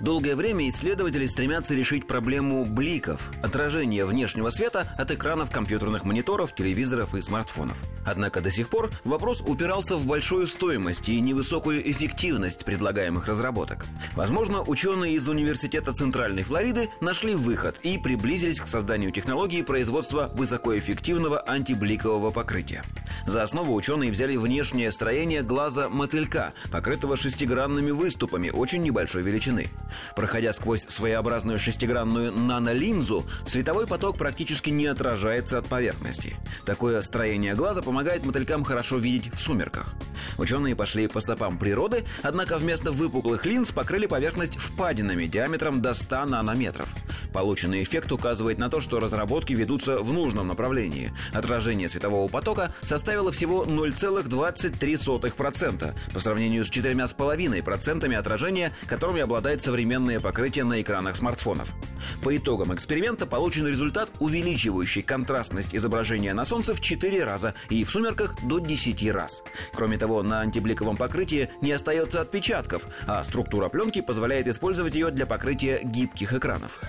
Долгое время исследователи стремятся решить проблему бликов, отражения внешнего света от экранов компьютерных мониторов, телевизоров и смартфонов. Однако до сих пор вопрос упирался в большую стоимость и невысокую эффективность предлагаемых разработок. Возможно, ученые из Университета Центральной Флориды нашли выход и приблизились к созданию технологии производства высокоэффективного антибликового покрытия. За основу ученые взяли внешнее строение глаза мотылька, покрытого шестигранными выступами очень небольшой величины. Проходя сквозь своеобразную шестигранную нанолинзу, световой поток практически не отражается от поверхности. Такое строение глаза помогает мотылькам хорошо видеть в сумерках. Ученые пошли по стопам природы, однако вместо выпуклых линз покрыли поверхность впадинами диаметром до 100 нанометров. Полученный эффект указывает на то, что разработки ведутся в нужном направлении. Отражение светового потока составило всего 0,23% по сравнению с 4,5% отражения, которыми обладает современное покрытие на экранах смартфонов. По итогам эксперимента получен результат, увеличивающий контрастность изображения на Солнце в 4 раза и в сумерках до 10 раз. Кроме того, на антибликовом покрытии не остается отпечатков, а структура пленки позволяет использовать ее для покрытия гибких экранов.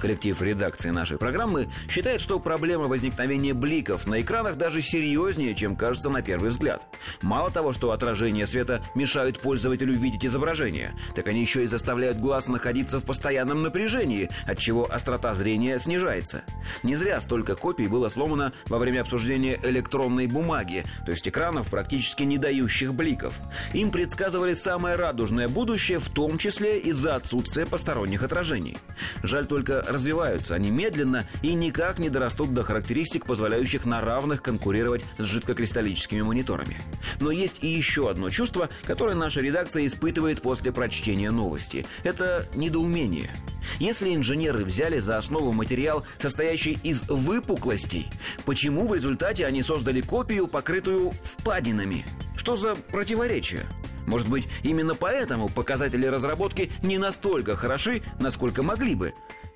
Коллектив редакции нашей программы считает, что проблема возникновения бликов на экранах даже серьезнее, чем кажется на первый взгляд. Мало того, что отражение света мешают пользователю видеть изображение, так они еще и заставляют глаз находиться в постоянном напряжении, от чего острота зрения снижается. Не зря столько копий было сломано во время обсуждения электронной бумаги, то есть экранов, практически не дающих бликов. Им предсказывали самое радужное будущее, в том числе из-за отсутствия посторонних отражений. Жаль только развиваются они медленно и никак не дорастут до характеристик, позволяющих на равных конкурировать с жидкокристаллическими мониторами. Но есть и еще одно чувство, которое наша редакция испытывает после прочтения новости. Это недоумение. Если инженеры взяли за основу материал, состоящий из выпуклостей, почему в результате они создали копию, покрытую впадинами? Что за противоречие? Может быть, именно поэтому показатели разработки не настолько хороши, насколько могли бы.